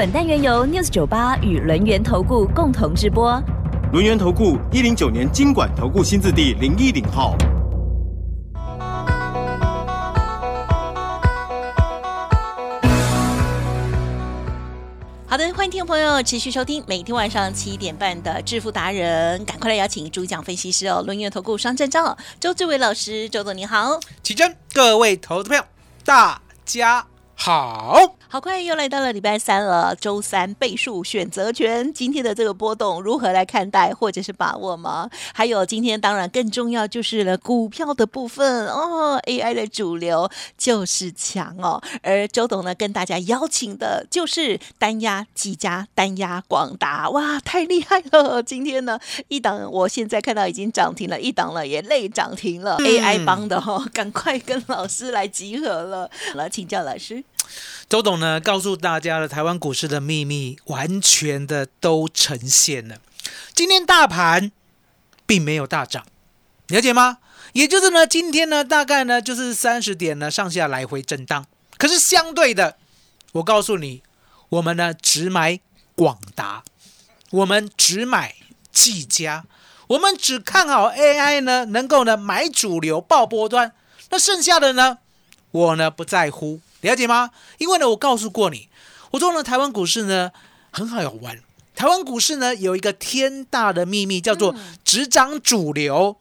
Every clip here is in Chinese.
本单元由 News 九八与轮源投顾共同直播。轮源投顾一零九年经管投顾新字第零一零号。好的，欢迎听众朋友持续收听每天晚上七点半的致富达人，赶快来邀请主讲分析师哦，轮源投顾双证照周志伟老师，周总你好。起真，各位投资朋友，大家好。好快又来到了礼拜三了，周三倍数选择权，今天的这个波动如何来看待或者是把握吗？还有今天当然更重要就是了股票的部分哦，AI 的主流就是强哦，而周董呢跟大家邀请的就是单压几家，单压广达，哇，太厉害了！今天呢一档我现在看到已经涨停了，一档了也累涨停了、a i 帮的哈、哦，赶快跟老师来集合了，来请教老师。周董呢，告诉大家了台湾股市的秘密，完全的都呈现了。今天大盘并没有大涨，了解吗？也就是呢，今天呢，大概呢就是三十点呢上下来回震荡。可是相对的，我告诉你，我们呢只买广达，我们只买技嘉，我们只看好 AI 呢能够呢买主流爆波端，那剩下的呢，我呢不在乎。了解吗？因为呢，我告诉过你，我说呢，台湾股市呢很好玩。台湾股市呢有一个天大的秘密，叫做只涨主流，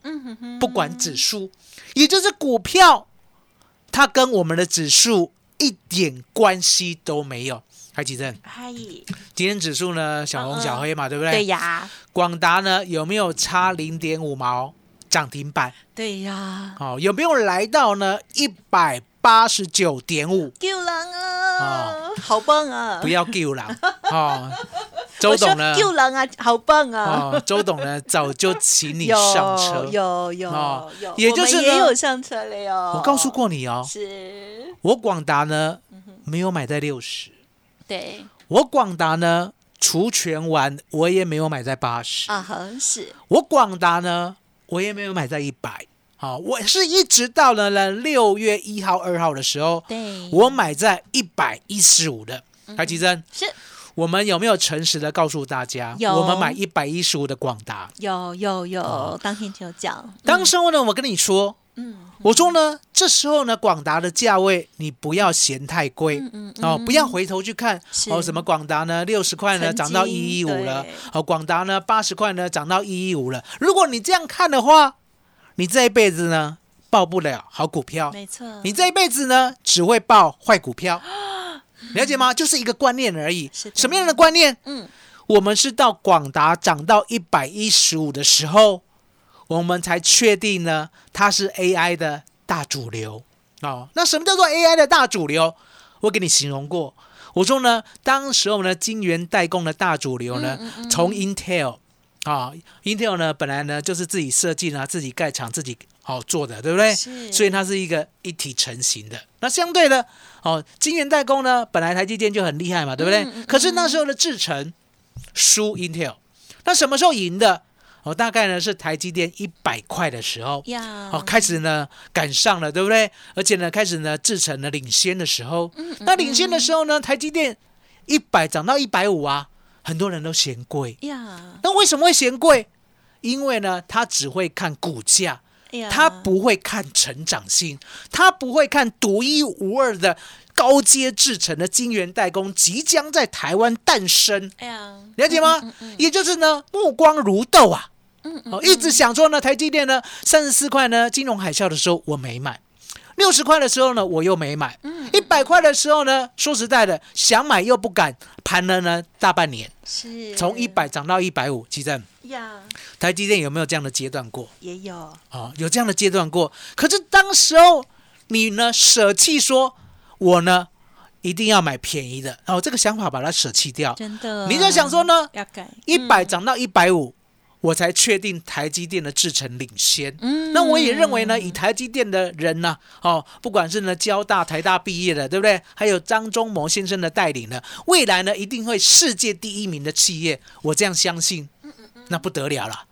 不管指数，也就是股票，它跟我们的指数一点关系都没有。海吉正，嗨，今天指数呢小红小黑嘛，对不对？对呀，广达呢有没有差零点五毛涨停板？对呀，哦，有没有来到呢一百？八十九点五，救人啊！好棒啊！不要救人 啊，周董呢？救人啊，好棒啊！哦，周董呢，早就请你上车，有有有有，也就是也有上车了哟。我告诉过你哦，是我广达呢没有买在六十，对，我广达呢除权完我也没有买在八十啊，是我广达呢我也没有买在一百。好，我是一直到了呢六月一号、二号的时候，对，我买在一百一十五的。台积珍，是。我们有没有诚实的告诉大家？有，我们买一百一十五的广达。有有有，当天就讲。当时候呢，我跟你说，嗯，我说呢，这时候呢，广达的价位你不要嫌太贵，嗯哦，不要回头去看哦，什么广达呢，六十块呢涨到一一五了，哦，广达呢八十块呢涨到一一五了。如果你这样看的话，你这一辈子呢，报不了好股票，没错。你这一辈子呢，只会报坏股票，了解吗？就是一个观念而已。什么样的观念？嗯，我们是到广达涨到一百一十五的时候，我们才确定呢，它是 AI 的大主流哦。那什么叫做 AI 的大主流？我给你形容过，我说呢，当时候呢，晶圆代工的大主流呢，从 Intel。啊，Intel 呢，本来呢就是自己设计呢，自己盖厂，自己好做的，对不对？是。所以它是一个一体成型的。那相对的，哦，晶圆代工呢，本来台积电就很厉害嘛，对不对？可是那时候的制程输 Intel，那什么时候赢的？哦，大概呢是台积电一百块的时候，哦，开始呢赶上了，对不对？而且呢开始呢制程呢领先的时候，那领先的时候呢，台积电一百涨到一百五啊。很多人都嫌贵呀，那为什么会嫌贵？因为呢，他只会看股价，他不会看成长性，他不会看独一无二的高阶制成的晶圆代工即将在台湾诞生。哎呀，了解吗？也就是呢，目光如豆啊，嗯嗯，一直想说呢，台积电呢，三十四块呢，金融海啸的时候我没买。六十块的时候呢，我又没买；嗯一百块的时候呢，说实在的，想买又不敢，盘了呢大半年，是从一百涨到一百五，基正呀。台积电有没有这样的阶段过？也有哦，有这样的阶段过。可是当时候你呢，舍弃说，我呢一定要买便宜的，然哦，这个想法把它舍弃掉。真的，你在想说呢？要改一百涨到一百五，我才确定台积电的制程领先。嗯那我也认为呢，以台积电的人呢，哦，不管是呢交大、台大毕业的，对不对？还有张忠谋先生的带领呢，未来呢一定会世界第一名的企业，我这样相信，那不得了了。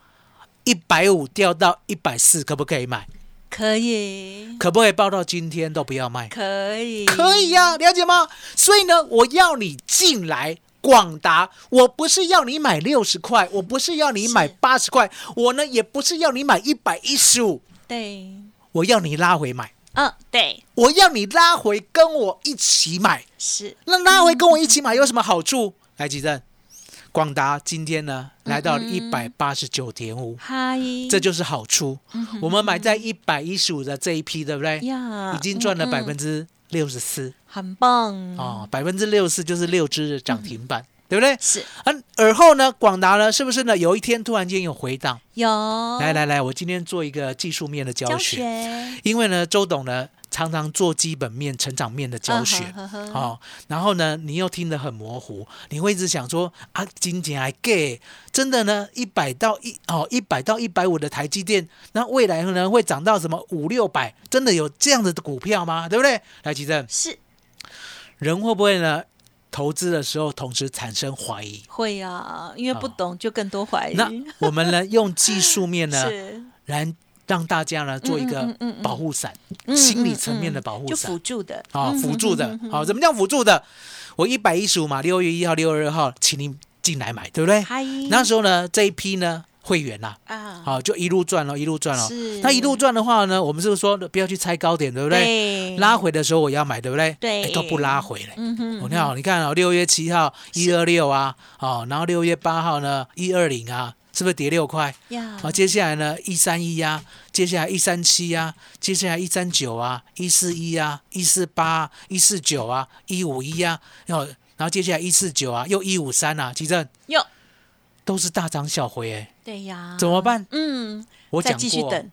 一百五掉到一百四，可不可以买？可以，可不可以报到今天都不要卖？可以，可以呀、了解吗？所以呢，我要你进来广达，我不是要你买六十块，我不是要你买是。八十块，我呢也不是要你买一百一十五，对，我要你拉回买，嗯，对，我要你拉回跟我一起买。是，那拉回跟我一起买有什么好处？来，吉正，广达今天呢嗯来到一百八十九点五，嗨，这就是好处。我们买在一百一十五的这一批，对不对？呀已经赚了百分之六十四。很棒，哦，百分之六十四就是六只的涨停板，对不对？是而，而后呢，广达呢，是不是呢？有一天突然间有回档，有来来来，我今天做一个技术面的教教，学，因为呢，周董呢常常做基本面、成长面的教学，嗯呵呵呵。哦，然后呢，你又听得很模糊，你会一直想说啊，金钱还 gay，真的呢，一百到一哦，一百到一百五的台积电，那未来呢会涨到什么五六百？真的有这样子的股票吗？对不对？来，吉正，是。人会不会呢？投资的时候同时产生怀疑，会啊，因为不懂就更多怀疑，那我们呢用技术面呢 是。来让大家呢做一个保护伞，嗯心理嗯层面的保护伞。辅助的。啊，嗯辅助的。好，怎么叫辅助的？我一百一十五嘛，六月一号、六月二号，请您进来买，对不对？嗨，那时候呢，这一批呢会员呐，啊，好就一路赚了，一路赚了。是。那一路赚的话呢，我们是不是说不要去猜高点，对不对？对。拉回的时候我要买，对不对？对。哎都不拉回了。嗯哼我看好，你看哦，六月七号一二六啊，哦，然后六月八号呢一二零啊，是不是跌六块？呀。好，接下来呢一三一呀，接下来一三七呀，接下来一三九啊，一四一呀，一四八、一四九啊，一五一呀，然后然后接下来一四九啊，又一五三啊，奇正。哟，都是大涨小回哎，对呀，怎么办？嗯，我讲过，继续等，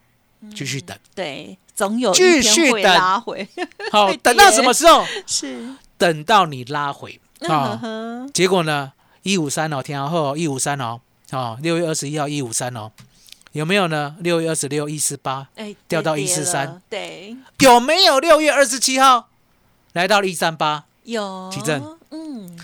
继续等，对，总有一继续等。拉回，好，等到什么时候？是。等到你拉回。嗯啊。哼结果呢，一五三哦，天后一五三哦，哦，六月二十一号一五三哦，有没有呢？六月二十六一四八，哎，掉到跌143了，对，有没有？六月二十七号来到一三八，有奇正，嗯，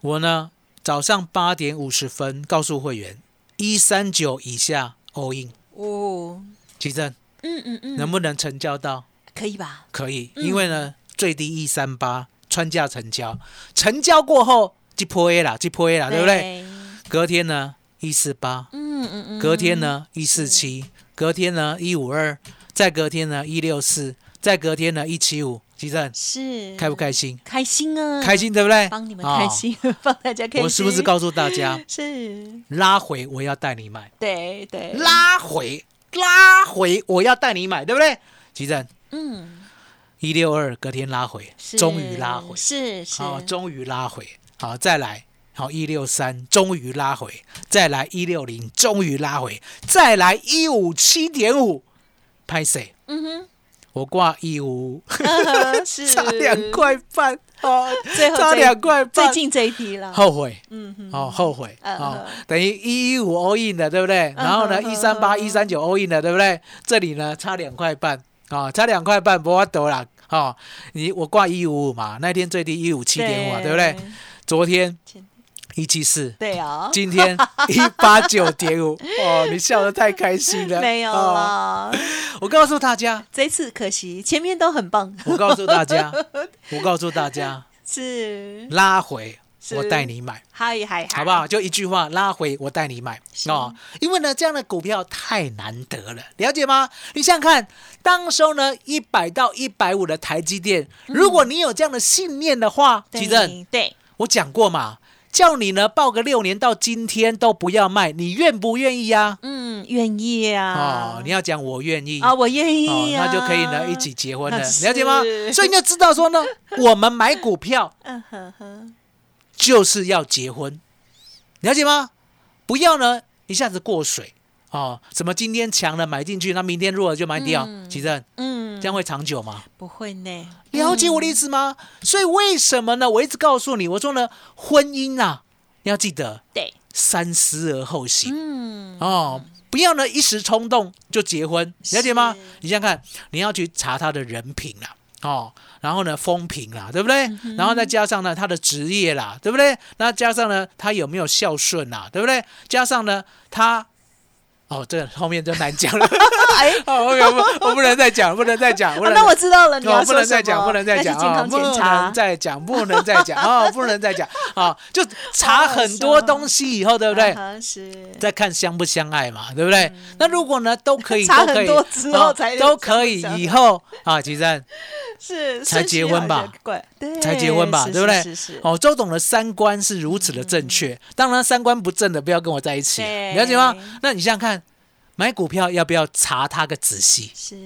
我呢早上八点五十分告诉会员，一三九以下 all in，哦，奇正嗯嗯嗯，能不能成交到？可以吧？可以，嗯因为呢最低一三八穿价成交，成交过后即破 A 啦，即破 A 啦，对不对？？隔天呢一四八，嗯嗯嗯，隔天呢一四七，隔天呢一五二，再隔天呢一六四，再隔天呢一七五，吉正。是。开不开心？开心啊？开，心对不对？帮你们哦开心，帮大家开心。我是不是告诉大家，是？拉回我要带你买，对对，拉回拉回我要带你买，对不对？吉正。嗯，一六二隔天拉回，终于拉回，是是，好，终于拉回，好，再来。好，一六三终于拉回，再来一六零终于拉回，再来一五七点五，拍谁？嗯哼。我挂一五，差两，块半哦，最后差两块半，最近这一批了，后悔。嗯哼，哦，后悔。嗯哦嗯，等于一一五 all in 的，对不对？然后呢，嗯一三八、一三九 all in 的，对不对？这里呢差两块半。啊，差两块半，不要得了。哦。你我挂一五五嘛，那天最低一五七点五嘛，对不对？？昨天前一七四。对啊，今天一八九点五，哦，你笑得太开心了。没有哦，我告诉大家，这次可惜前面都很棒，我告诉大家，我告诉大家，是，拉回我带你买，嗨嗨嗨，好不好？？就一句话，拉回我带你买。是。哦。因为呢，这样的股票太难得了，了解吗？你想想看，当时候呢，一百到一百五的台积电，如果你有这样的信念的话，吉正，对对，我讲过嘛，叫你呢报个六年到今天都不要卖，你愿不愿意呀？嗯，愿意啊，哦，你要讲我愿意啊，我愿哦，意啊，那就可以呢一起结婚了，了解吗？所以你就知道说呢，我们买股票嗯哼哼，就是要结婚，了解吗？不要呢一下子过水哦，什么今天强了买进去，那明天弱了就卖掉，嗯其实嗯，这样会长久吗？不会呢？了解我的意思吗？所以为什么呢？我一直告诉你，我说呢，婚姻啊，要记得对，三思而后行。嗯，哦，不要呢一时冲动就结婚，了解吗？你想想看，你要去查他的人品啦，哦，然后呢风评啦，对不对？嗯然后再加上呢他的职业啦，对不对？那加上呢他有没有孝顺啦，对不对？加上呢他。哦，这后面就难讲了。哎，哦，我不，我不能再讲，不能再讲，那我知道了，你不能再讲，不能再讲啊！不能，再讲，不能再讲啊！不能再讲啊！就 查很多东西以后，对不对？是，再看相不相爱嘛，对不对？那如果呢，都可以，查 都可以很多之后啊才都可以，以后啊，其实是才结婚吧？才结婚吧，是对不对？是是是，哦，周董的三观是如此的正确，当然三观不正的不要跟我在一起了解吗？那你想想看，买股票要不要查它个仔细？是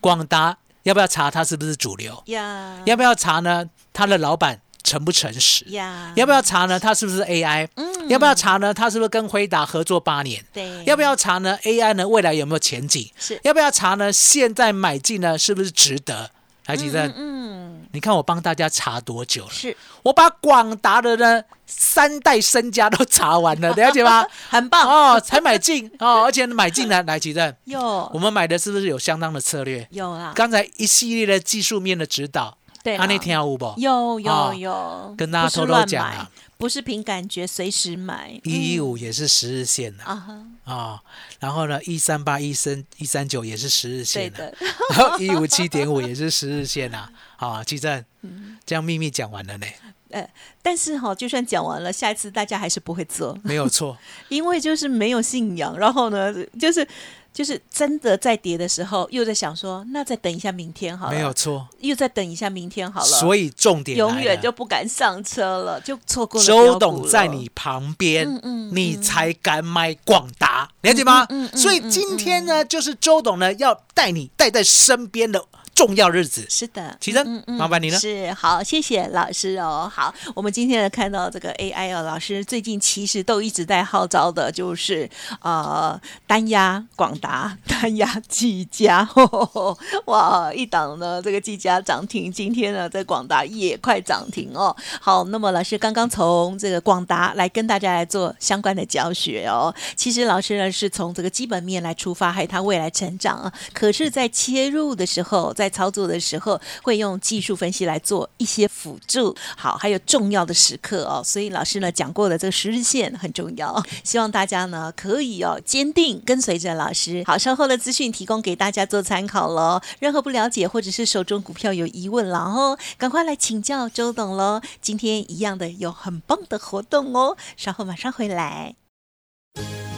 广达要不要查它是不是主流？呀，要不要查呢？他的老板诚不诚实？呀，要不要查呢？他是不是 AI？嗯要不要查呢？他是不是跟辉达合作八年？对，要不要查呢？AI 呢未来有没有前景？是要不要查呢？现在买进呢是不是值得？台积电，嗯，你看我帮大家查多久了？是我把广达的呢三代身家都查完了，了解吗？很棒哦，才买进哦，而且买进 来，来奇正，有我们买的是不是有相当的策略？有啊，刚才一系列的技术面的指导，对。啦，啊，那天有不？有有哦有，跟大家偷偷讲啊，不是凭感觉随时买，一一嗯。五也是十日线的啊，啊，然后呢，一三八、一三一三九也是十日线的，然 后一五七点五也是十日线呐。啊，奇正，嗯。这样秘密讲完了呢，呃但是哈，就算讲完了，下一次大家还是不会做，没有错，因为就是没有信仰，然后呢，就是就是真的在跌的时候，又在想说，那再等一下明天好了，没有错。又再等一下明天好了，所以重点永远就不敢上车了，就错过了周董在你旁边，嗯嗯你才敢买广达，了解吗？嗯所以今天呢，就是周董呢要带你带在身边的重要日子。是的，其珍嗯嗯麻烦你了是好，谢谢老师哦。好，我们今天呢看到这个 AI 哦，老师最近其实都一直在号召的，就是呃单压广达、单压技嘉，哇，一档呢这个技嘉涨停，今天呢在广达也快涨停哦。好，那么老师刚刚从这个广达来跟大家来做相关的教学哦。其实老师呢是从这个基本面来出发，还有它未来成长啊。可是，在切入的时候，在在操作的时候，会用技术分析来做一些辅助。好，还有重要的时刻哦。所以老师呢讲过的这个十日线很重要，希望大家呢可以哦坚定跟随着老师。好，稍后的资讯提供给大家做参考喽。任何不了解或者是手中股票有疑问了哦，赶快来请教周董喽。今天一样的有很棒的活动哦，稍后马上回来。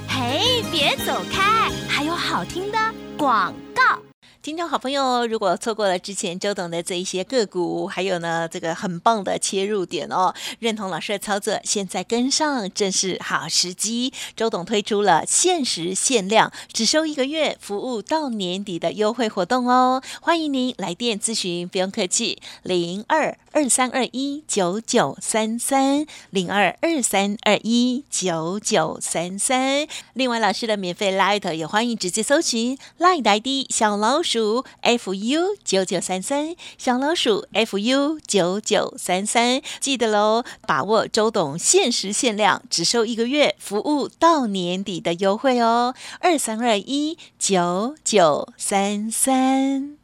嘿，别走开，还有好听的广。听众好朋友，如果错过了之前周董的这一些个股，还有呢这个很棒的切入点哦，认同老师的操作，现在跟上正是好时机。周董推出了限时限量，只收一个月，服务到年底的优惠活动哦，欢迎您来电咨询，不用客气，零二二三二一九九三三零二二三二一九九三三。另外，老师的免费 Light 也欢迎直接搜寻 Light ID 小老鼠 fu 九九三三，小老鼠 fu 九九三三，记得喽，把握周董限时限量，只收一个月，服务到年底的优惠哦，二三二一九九三三。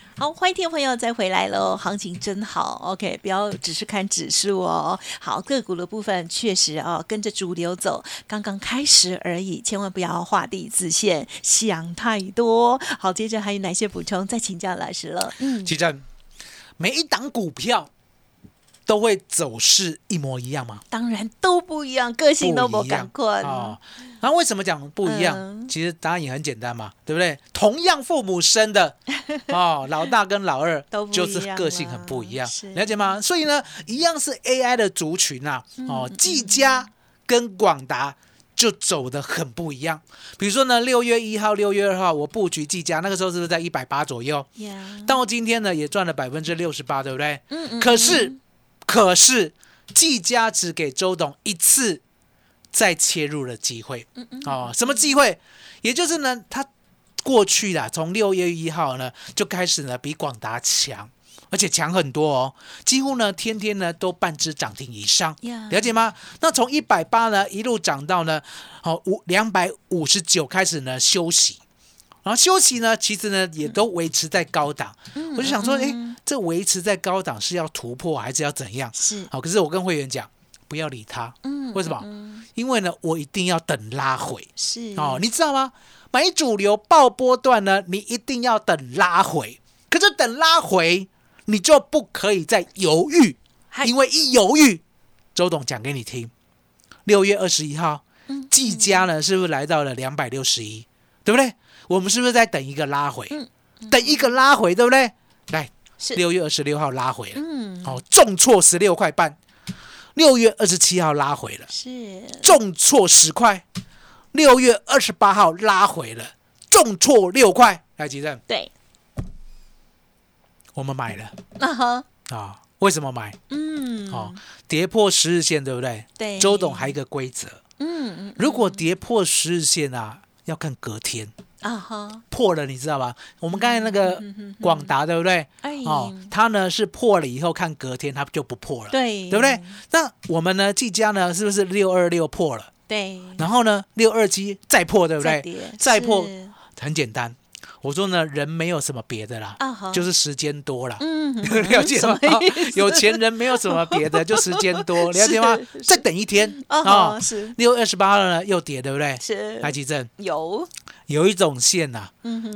好，欢迎听众朋友再回来喽！行情真好，OK，不要只是看指数哦。好，个股的部分确实哦，跟着主流走，刚刚开始而已，千万不要画地自限，想太多。好，接着还有哪些补充？再请教老师了。嗯，其实每一档股票都会走势一模一样吗？当然都不一样，个性都不不一样哦。然后为什么讲不一样？嗯其实答案也很简单嘛，对不对？同样父母生的 哦，老大跟老二都不一就是样个性很不一样是，了解吗？所以呢，一样是 AI 的族群啊，嗯哦，技嘉跟广达。就走的很不一样，比如说呢，六月一号、六月二号，我布局技嘉，那个时候是不是在一百八左右？呀，到今天呢，也赚了百分之六十八，对不对？嗯嗯可是，可是，季家只给周董一次再切入的机会。嗯哦，什么机会？也就是呢，他过去啦，从六月一号呢就开始呢比广达强，而且强很多哦，几乎呢天天呢都半只涨停以上。呀了解吗？那从一百八呢一路涨到呢，好五两百五十九开始呢休息，然后休息呢其实呢也都维持在高档。嗯我就想说，哎，这维持在高档是要突破还是要怎样？是好，可是我跟会员讲，不要理他，嗯为什么？因为呢，我一定要等拉回是哦，你知道吗？买主流爆波段呢，你一定要等拉回，可是等拉回，你就不可以再犹豫，因为一犹豫，周董讲给你听，六月二十一号，嗯技嘉呢是不是来到了两百六十一，对不对？我们是不是在等一个拉回？嗯等一个拉回，对不对？来，是六月二十六号拉回了，嗯。哦，重挫十六块半。六月二十七号拉回了，是。重挫十块。六月二十八号拉回了，重挫六块。来，吉正，对。我们买了。啊哈。啊？为什么买？嗯。哦，跌破十日线，对不对？对。周董还有一个规则，嗯嗯。如果跌破十日线啊，要看隔天啊哈破了，你知道吧？我们刚才那个广达，对不对？哎哦，它呢是破了以后看隔天，它就不破了，对对不对？那我们呢，技嘉呢，是不是六二六破了？对然后呢，六二七再破，对不对？再破很简单，我说呢，人没有什么别的啦，就是时间多啦。嗯 了解吗？有钱人没有什么别的，就时间多，了解吗？再等一天。啊是。六月二十八号呢又跌，对不对？是。来吉正。有。有一种线呐，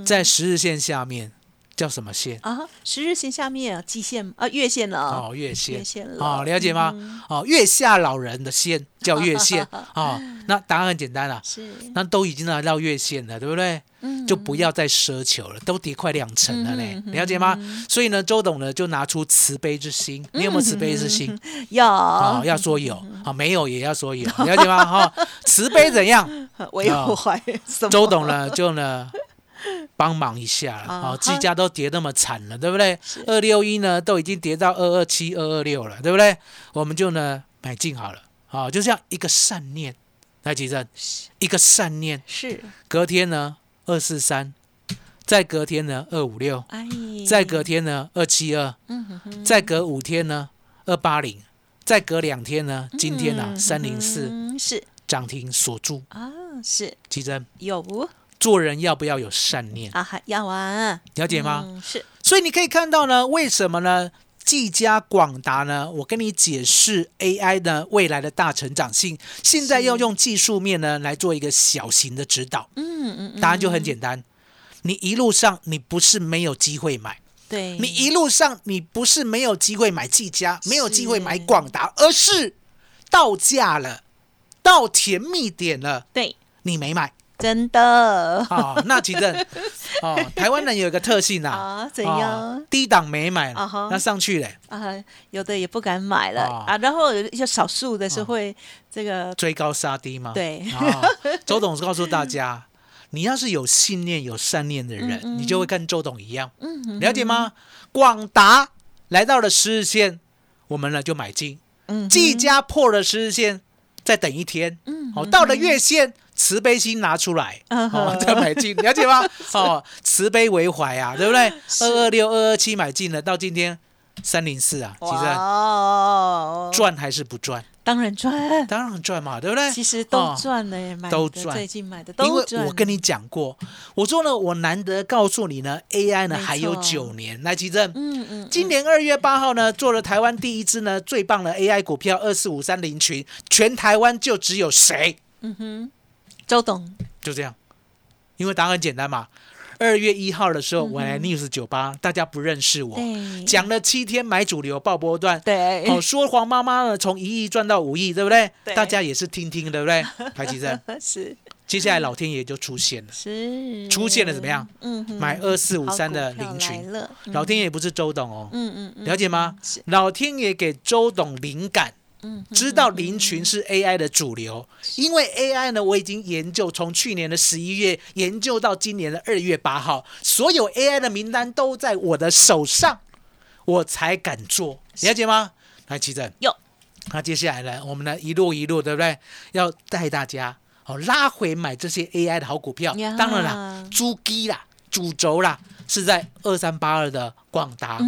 在十日线下面叫什么线？啊十日线下面啊季线啊月线了哦，月线月线了哦，了解吗？哦，月下老人的线叫月线 哦。那答案很简单了，是那都已经来到月线了，对不对？嗯就不要再奢求了，都跌快两成了嘞嗯，了解吗？所以呢，周董呢就拿出慈悲之心，你有没有慈悲之心？有啊，要说有啊，没有也要说有，了解吗？哈，慈悲怎样？为怀什么周董呢就呢帮忙一下了啊啊，技嘉都跌那么惨了，对不对？二六一呢都已经跌到二二七、二二六了，对不对？我们就呢买进好了啊，就这样一个善念，来吉正，一个善念，是。隔天呢二四三，再隔天呢二五六，哎。再隔天呢二七二，再隔五天呢二八零，再隔两天呢今天呢嗯三零四嗯是。涨停锁住，啊是。吉珍，有做人要不要有善念？啊还要啊了解吗？嗯是所以你可以看到呢，为什么呢？技嘉、广达呢？我跟你解释 AI 呢未来的大成长性，现在要用技术面呢来做一个小型的指导。嗯嗯嗯答案就很简单，你一路上你不是没有机会买，对你一路上你不是没有机会买技嘉，没有机会买广达，而是到价了，到甜蜜点了，对你没买真的。哦，那其实哦，台湾人有一个特性啊，啊怎哦样低档没买啊那上去嘞，啊有的也不敢买了。哦。啊然后有有少数的是会这个追高杀低吗？对。啊，周董告诉大家，你要是有信念、有善念的人，嗯嗯。你就会跟周董一样，嗯了解吗？广达来到了十日线，我们呢就买进；嗯。技嘉破了十日线，再等一天，嗯哦，到了月线，慈悲心拿出来，嗯哦，再买进，了解吗？哦，慈悲为怀啊，对不对？二二六、二二七买进了，到今天三零四啊，其实哇赚还是不赚？当然赚。当然赚嘛，对不对？其实都哦。赚了耶买的都赚。最近买的因为我跟你讲过，我说呢，我难得告诉你呢，AI 呢还有九年。来，奇正，嗯嗯今年二月八号呢，做了台湾第一支呢最棒的 AI 股票二四五三零群，全台湾就只有谁？嗯哼。周董。就这样，因为答案很简单嘛，二月一号的时候，我来 news 酒吧，大家不认识我，对。讲了七天买主流爆波段，对。哦，说黄妈妈呢从一亿赚到五亿，对不对？对。大家也是听听，对不对？排积电，是。接下来老天爷就出现了，是。出现了怎么样？嗯，买二四五三的好股票林群，老天爷不是周董哦，嗯嗯嗯，了解吗？老天爷给周董灵感。嗯知道林群是 AI 的主流，因为 AI 呢，我已经研究从去年的十一月研究到今年的二月八号，所有 AI 的名单都在我的手上，我才敢做，了解吗？来，齐正，有，那接下来呢，我们呢一路一路，对不对？要带大家哦拉回买这些 AI 的好股票，当然啦，猪鸡啦，主轴啦。是在二三八二的广达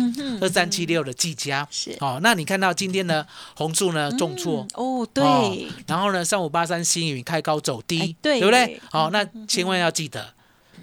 二三七六的技嘉，是。哦。那你看到今天呢，红树呢重挫，嗯哦，对，哦然后呢，三五八三新云开高走低，哎对。不对？好、那千万要记得，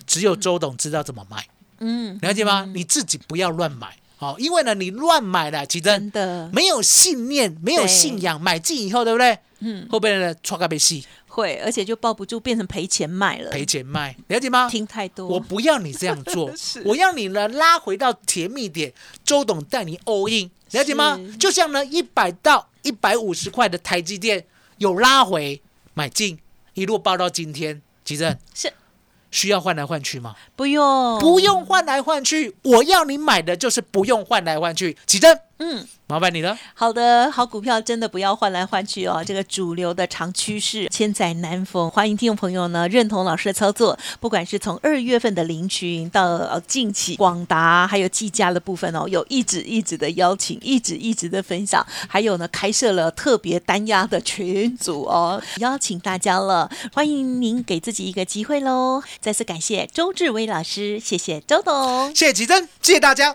只有周董知道怎么买，嗯，了解吗？你自己不要乱买，好、因为呢，你乱买了，其真真的。没有信念，没有信仰，买进以后，对不对？嗯。后边呢错个被戏会，而且就抱不住，变成赔钱卖了，赔钱卖，了解吗？听太多，我不要你这样做，我要你呢拉回到甜蜜点，周董带你 all in，了解吗？就像呢一百到一百五十块的台积电有拉回买进，一路报到今天，吉正是。需要换来换去吗？不用。不，用换来换去，我要你买的就是不用换来换去，吉正嗯。麻烦你了。好的，好股票真的不要换来换去哦。这个主流的长趋势千载难逢，欢迎听众朋友呢认同老师的操作。不管是从二月份的林群到呃近期广达还有技嘉的部分哦，有一直一直的邀请，一直一直的分享，还有呢开设了特别单压的群组哦，邀请大家了，欢迎您给自己一个机会喽。再次感谢周志威老师，谢谢周董。谢谢吉珍，谢谢大家，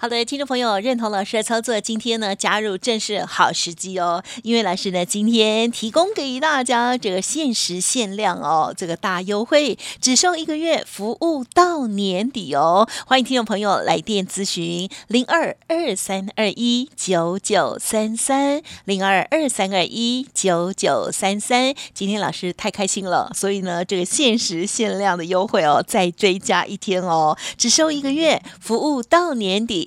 好的，听众朋友，认同老师的操作，今天呢加入正是好时机哦，因为老师呢今天提供给大家这个限时限量哦，这个大优惠，只收一个月，服务到年底哦。欢迎听众朋友来电咨询零二二三二一九九三三零二二三二一九九三三。今天老师太开心了，所以呢这个限时限量的优惠哦，再追加一天哦，只收一个月，服务到年底。